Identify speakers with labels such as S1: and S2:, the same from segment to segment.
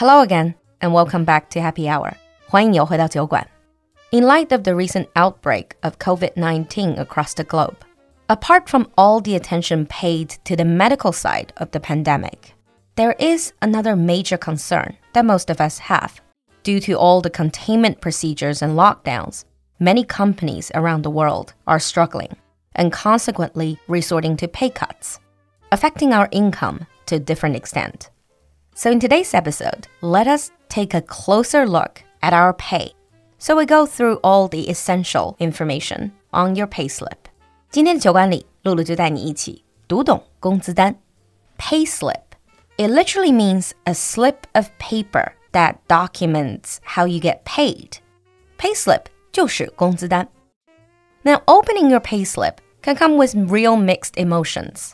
S1: Hello again, and welcome back to Happy Hour. 欢迎你回到酒馆。In light of the recent outbreak of COVID 19 across the globe, apart from all the attention paid to the medical side of the pandemic, there is another major concern that most of us have. Due to all the containment procedures and lockdowns, many companies around the world are struggling and consequently resorting to pay cuts, affecting our income to a different extent. So, in today's episode, let us take a closer look at our pay. So, we go through all the essential information on your payslip. 今天的酒馆里，露露就带你一起读懂工资单 payslip. It literally means a slip of paper that documents how you get paid. Payslip 就是工资单。Now, opening your payslip can come with real mixed emotions.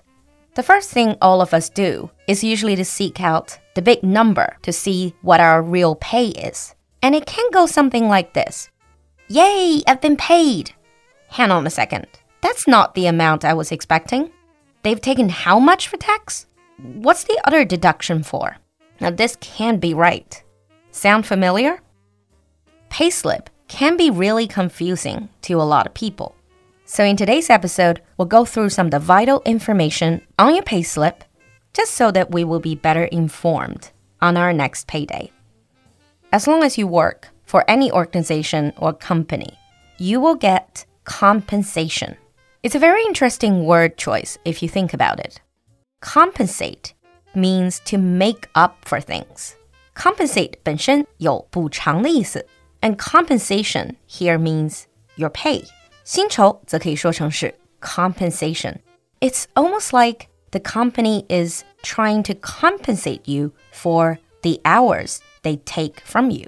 S1: The first thing all of us do is usually to seek out the big number to see what our real pay is. And it can go something like this Yay, I've been paid! Hang on a second. That's not the amount I was expecting. They've taken how much for tax? What's the other deduction for? Now, this can't be right. Sound familiar? Payslip can be really confusing to a lot of people. So, in today's episode, we'll go through some of the vital information on your payslip just so that we will be better informed on our next payday. As long as you work for any organization or company, you will get compensation. It's a very interesting word choice if you think about it. Compensate means to make up for things. Compensate 本身有补偿的意思 and compensation here means your pay. 薪酬则可以说成是 compensation. It's almost like the company is trying to compensate you for the hours they take from you.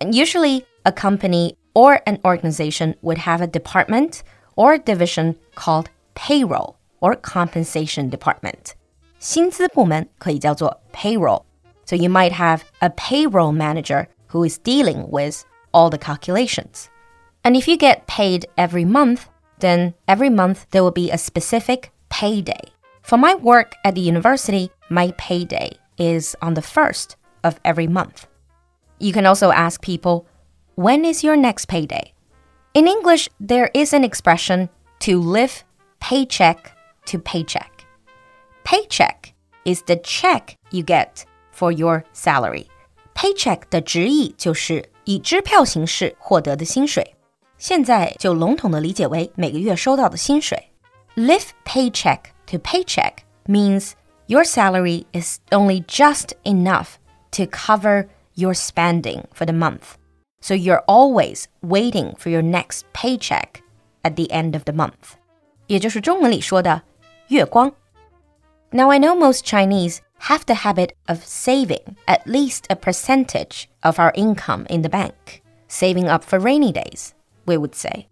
S1: And usually, a company or an organization would have a department or division called payroll or compensation department. 薪资部门可以叫做 payroll. So you might have a payroll manager who is dealing with all the calculations. And if you get paid every month, then every month there will be a specific payday. For my work at the university, my payday is on the first of every month. You can also ask people, when is your next payday? In English, there is an expression to live paycheck to paycheck. Paycheck is the check you get for your salary. Paycheck 的直译就是以支票形式获得的薪水，现在就笼统的理解为每个月收到的薪水。Live paycheck to paycheck means your salary is only just enough to cover your spending for the month. So you're always waiting for your next paycheck at the end of the month. 也就是中文里说的月光。Now I know most Chinese have the habit of saving at least a percentage of our income in the bank, saving up for rainy days, we would say.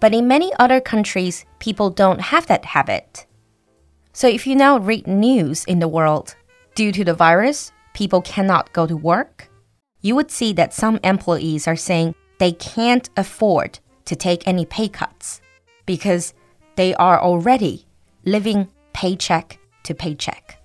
S1: But in many other countries, people don't have that habit. So if you now read news in the world, due to the virus, people cannot go to work, you would see that some employees are saying they can't afford to take any pay cuts because they are already living paycheck to paycheck.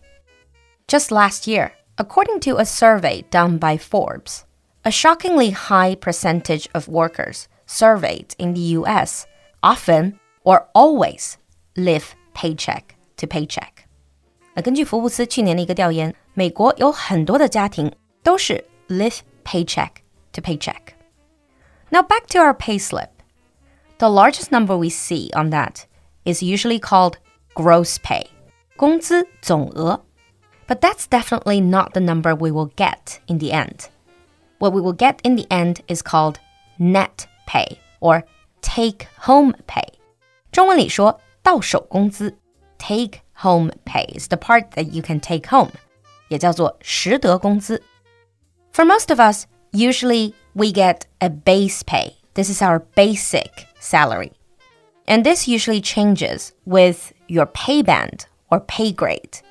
S1: Just last year, according to a survey done by Forbes, a shockingly high percentage of workers surveyed in the US often or always live paycheck to paycheck. 那根据福布斯去年的一个调研，美国有很多的家庭都是 live paycheck to paycheck. Now back to our payslip. The largest number we see on that is usually called gross pay. 工资总额 but that's definitely not the number we will get in the end. What we will get in the end is called net pay or take home pay. 中文里说到手工资 take home pay is the part that you can take home，也叫做实得工资。For most of us, usually we get a base pay. This is our basic salary. And this usually changes with your pay band or pay grade.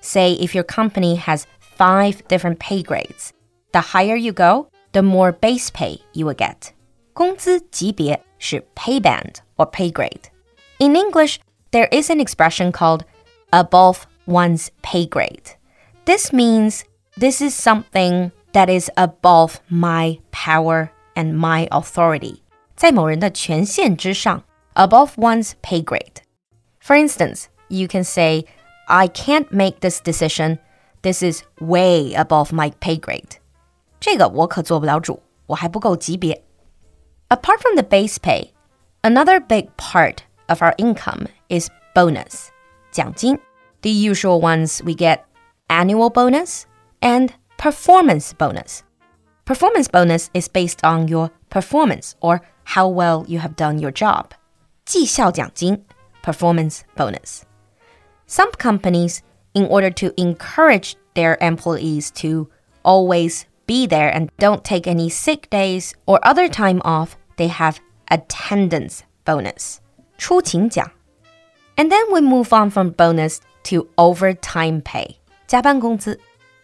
S1: Say if your company has five different pay grades, the higher you go, the more base pay you will get. 工资级别是 pay band or pay grade. In English, there is an expression called above one's pay grade. This means this is something that is above my power and my authority. 在某人的权限之上, above one's pay grade. For instance, you can say, I can't make this decision. This is way above my pay grade. 这个我可做不了主，我还不够级别。Apart from the base pay, another big part of our income is bonus, 奖金. The usual ones we get annual bonus and performance bonus. Performance bonus is based on your performance or how well you have done your job. 绩效奖金, performance bonus. Some companies, in order to encourage their employees to always be there and don't take any sick days or other time off, they have attendance bonus. 出勤奖. And then we move on from bonus to overtime pay. 加班工资.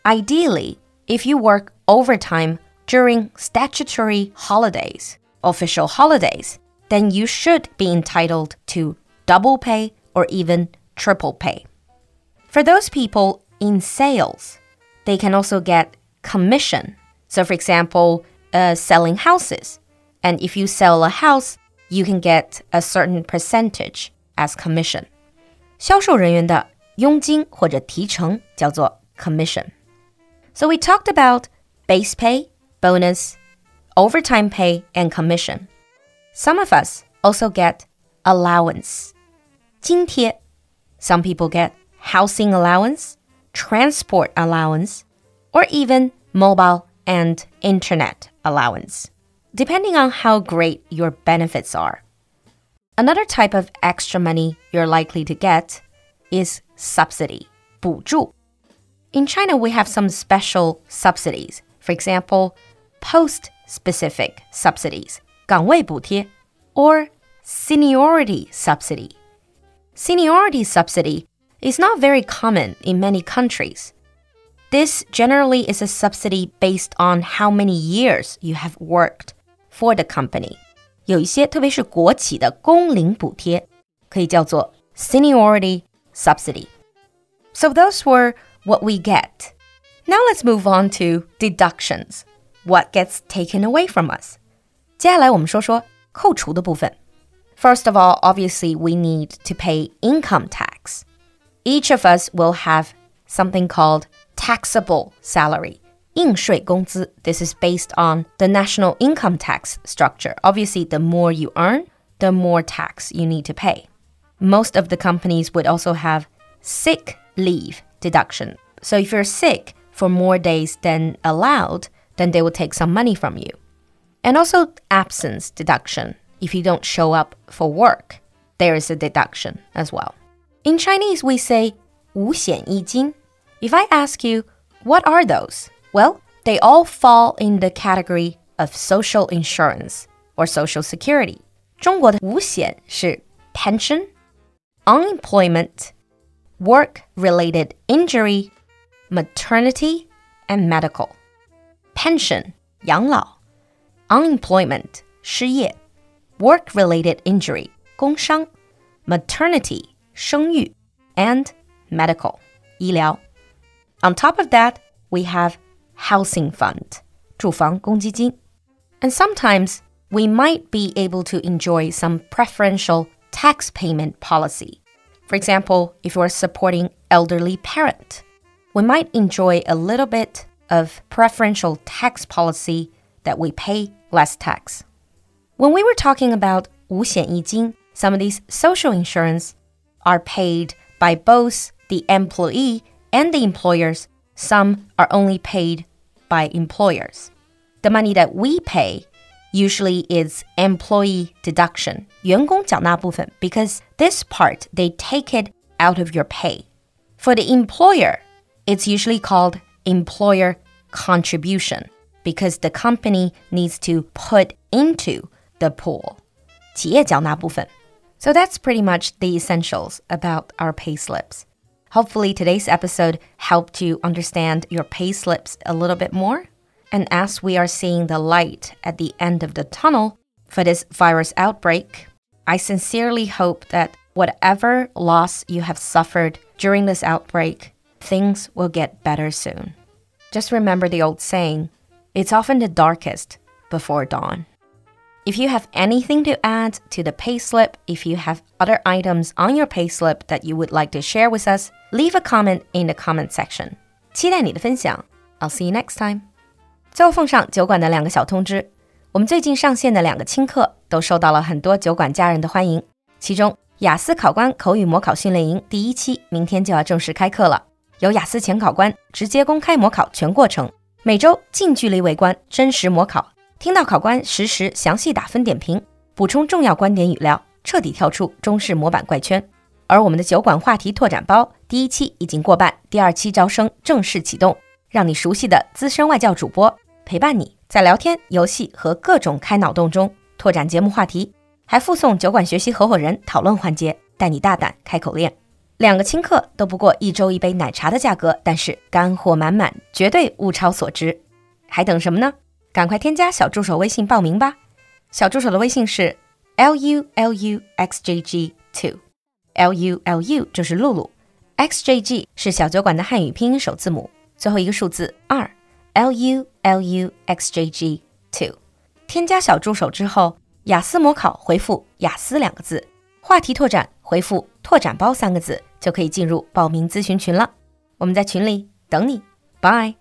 S1: Ideally, if you work overtime during statutory holidays, official holidays, then you should be entitled to double pay or even triple pay. For those people in sales, they can also get commission. So, for example, uh, selling houses. And if you sell a house, you can get a certain percentage as commission. 销售人员的佣金或者提成叫做 commission. So we talked about base pay, bonus, overtime pay, and commission. Some of us also get allowance. 津贴. Some people get housing allowance, transport allowance, or even mobile and internet allowance, depending on how great your benefits are. Another type of extra money you're likely to get is subsidy, 补助. In China, we have some special subsidies. For example, post-specific subsidies, 岗位补贴, or seniority subsidy. Seniority subsidy is not very common in many countries. This generally is a subsidy based on how many years you have worked for the company. 有一些特别是国企的工龄补贴，可以叫做 seniority subsidy. So those were what we get. Now let's move on to deductions. What gets taken away from us? 接下来我们说说扣除的部分。First of all, obviously, we need to pay income tax. Each of us will have something called taxable salary. 应税工资. This is based on the national income tax structure. Obviously, the more you earn, the more tax you need to pay. Most of the companies would also have sick leave deduction. So if you're sick for more days than allowed, then they will take some money from you. And also absence deduction. If you don't show up for work, there is a deduction as well. In Chinese, we say 五险一金. If I ask you, what are those? Well, they all fall in the category of social insurance or social security. 中国的五险是 pension, unemployment, work related injury, maternity, and medical. Pension, 养老, unemployment, 失业, work related injury, 工伤, maternity, 生育, and medical, 医疗. On top of that, we have housing fund, 住房公积金. And sometimes we might be able to enjoy some preferential tax payment policy. For example, if you are supporting elderly parent, we might enjoy a little bit of preferential tax policy that we pay less tax. When we were talking about 五险一金, some of these social insurance are paid by both the employee and the employers. Some are only paid by employers. The money that we pay usually is employee deduction, 员工缴纳部分, because this part they take it out of your pay. For the employer, it's usually called employer contribution because the company needs to put into the pool. 企业缴纳部分. So that's pretty much the essentials about our pay slips. Hopefully today's episode helped you understand your pay slips a little bit more. And as we are seeing the light at the end of the tunnel for this virus outbreak, I sincerely hope that whatever loss you have suffered during this outbreak, things will get better soon. Just remember the old saying it's often the darkest before dawn. If you have anything to add to the payslip, if you have other items on your payslip that you would like to share with us, leave a comment in the comment section. 期待你的分享. I'll see you next time. 最后奉上酒馆的两个小通知，我们最近上线的两个轻课都受到了很多酒馆家人的欢迎。其中，雅思考官口语模考训练营第一期明天就要正式开课了，由雅思前考官直接公开模考全过程，每周近距离围观真实模考，听到考官实时详细打分点评，补充重要观点语料，彻底跳出中式模板怪圈。而我们的酒馆话题拓展包第一期已经过半，第二期招生正式启动。让你熟悉的资深外教主播陪伴你在聊天、游戏和各种开脑洞中拓展节目话题，还附送酒馆学习合伙人讨论环节，带你大胆开口练。两个轻课都不过一周一杯奶茶的价格，但是干货满满，绝对物超所值。还等什么呢？赶快添加小助手微信报名吧！小助手的微信是 l u l u x j g two，l u l u 就是露露，x j g 是小酒馆的汉语拼音首字母。最后一个数字二，l u l u x j g two，添加小助手之后，雅思模考回复“雅思”两个字，话题拓展回复“拓展包”三个字，就可以进入报名咨询群了。我们在群里等你，拜。